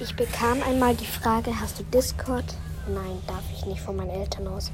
Ich bekam einmal die Frage, hast du Discord? Nein, darf ich nicht von meinen Eltern aus.